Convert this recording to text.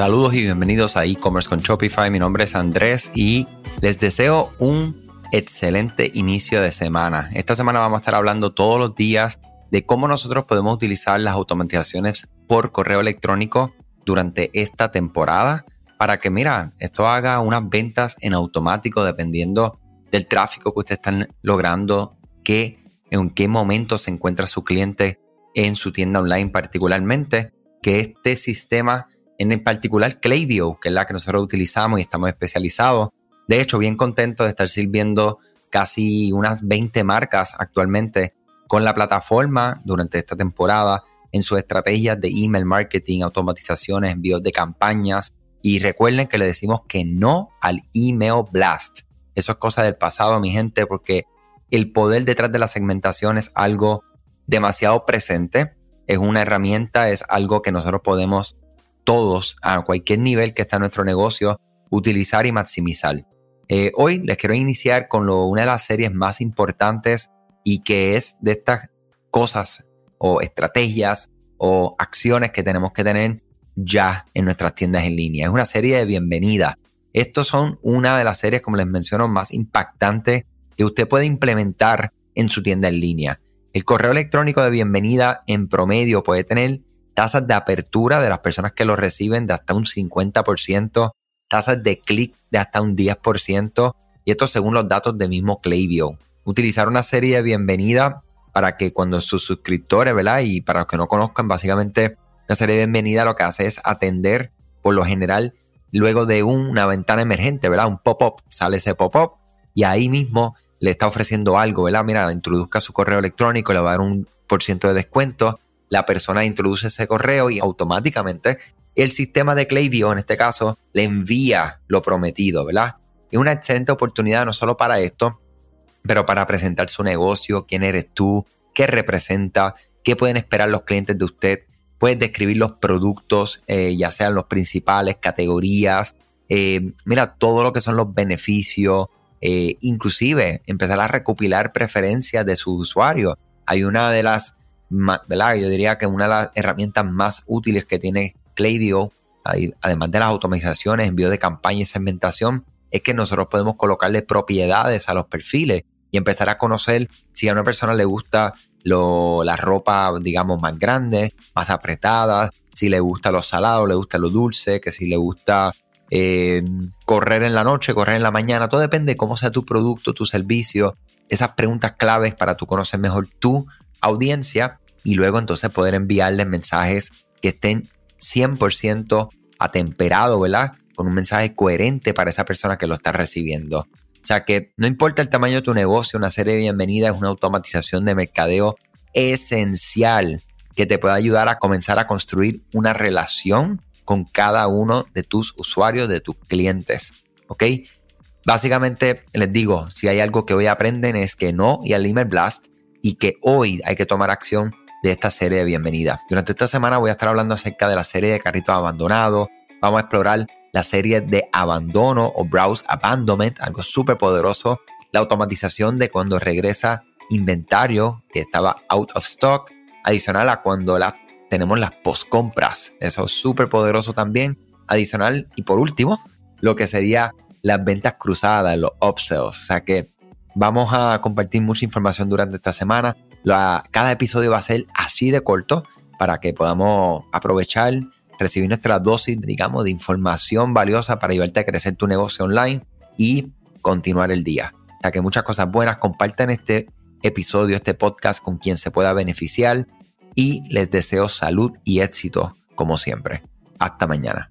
Saludos y bienvenidos a e-commerce con Shopify. Mi nombre es Andrés y les deseo un excelente inicio de semana. Esta semana vamos a estar hablando todos los días de cómo nosotros podemos utilizar las automatizaciones por correo electrónico durante esta temporada para que, mira, esto haga unas ventas en automático dependiendo del tráfico que ustedes están logrando, que en qué momento se encuentra su cliente en su tienda online particularmente, que este sistema en particular Klaviyo, que es la que nosotros utilizamos y estamos especializados. De hecho, bien contento de estar sirviendo casi unas 20 marcas actualmente con la plataforma durante esta temporada en sus estrategias de email marketing, automatizaciones, envíos de campañas. Y recuerden que le decimos que no al email blast. Eso es cosa del pasado, mi gente, porque el poder detrás de la segmentación es algo demasiado presente. Es una herramienta, es algo que nosotros podemos todos, a cualquier nivel que está en nuestro negocio, utilizar y maximizar. Eh, hoy les quiero iniciar con una de las series más importantes y que es de estas cosas o estrategias o acciones que tenemos que tener ya en nuestras tiendas en línea. Es una serie de bienvenida. Estos son una de las series, como les menciono, más impactantes que usted puede implementar en su tienda en línea. El correo electrónico de bienvenida en promedio puede tener tasas de apertura de las personas que lo reciben de hasta un 50%, tasas de clic de hasta un 10%, y esto según los datos de mismo Klaviyo. Utilizar una serie de bienvenida para que cuando sus suscriptores, ¿verdad? Y para los que no conozcan, básicamente una serie de bienvenida lo que hace es atender, por lo general, luego de una ventana emergente, ¿verdad? Un pop-up, sale ese pop-up y ahí mismo le está ofreciendo algo, ¿verdad? Mira, introduzca su correo electrónico, le va a dar un por ciento de descuento la persona introduce ese correo y automáticamente el sistema de Klaviyo, en este caso, le envía lo prometido, ¿verdad? Es una excelente oportunidad no solo para esto, pero para presentar su negocio, quién eres tú, qué representa, qué pueden esperar los clientes de usted. Puedes describir los productos, eh, ya sean los principales, categorías, eh, mira todo lo que son los beneficios, eh, inclusive empezar a recopilar preferencias de sus usuarios. Hay una de las ¿verdad? Yo diría que una de las herramientas más útiles que tiene Klaviyo, además de las automatizaciones, envío de campaña y segmentación, es que nosotros podemos colocarle propiedades a los perfiles y empezar a conocer si a una persona le gusta lo, la ropa, digamos, más grande, más apretada, si le gusta lo salado, le gusta lo dulce, que si le gusta eh, correr en la noche, correr en la mañana, todo depende de cómo sea tu producto, tu servicio, esas preguntas claves para tú conocer mejor tu audiencia y luego entonces poder enviarles mensajes que estén 100% atemperados, ¿verdad? Con un mensaje coherente para esa persona que lo está recibiendo. O sea que no importa el tamaño de tu negocio, una serie de bienvenidas es una automatización de mercadeo esencial que te puede ayudar a comenzar a construir una relación con cada uno de tus usuarios, de tus clientes. ¿Ok? Básicamente les digo, si hay algo que hoy aprenden es que no y al email blast y que hoy hay que tomar acción de esta serie de bienvenida. Durante esta semana voy a estar hablando acerca de la serie de carritos abandonados. Vamos a explorar la serie de abandono o browse abandonment, algo súper poderoso. La automatización de cuando regresa inventario que estaba out of stock, adicional a cuando la, tenemos las post compras. Eso es súper poderoso también. Adicional y por último, lo que sería las ventas cruzadas, los upsells. O sea que vamos a compartir mucha información durante esta semana cada episodio va a ser así de corto para que podamos aprovechar, recibir nuestra dosis, digamos, de información valiosa para ayudarte a crecer tu negocio online y continuar el día. O sea que muchas cosas buenas. Compartan este episodio, este podcast con quien se pueda beneficiar y les deseo salud y éxito como siempre. Hasta mañana.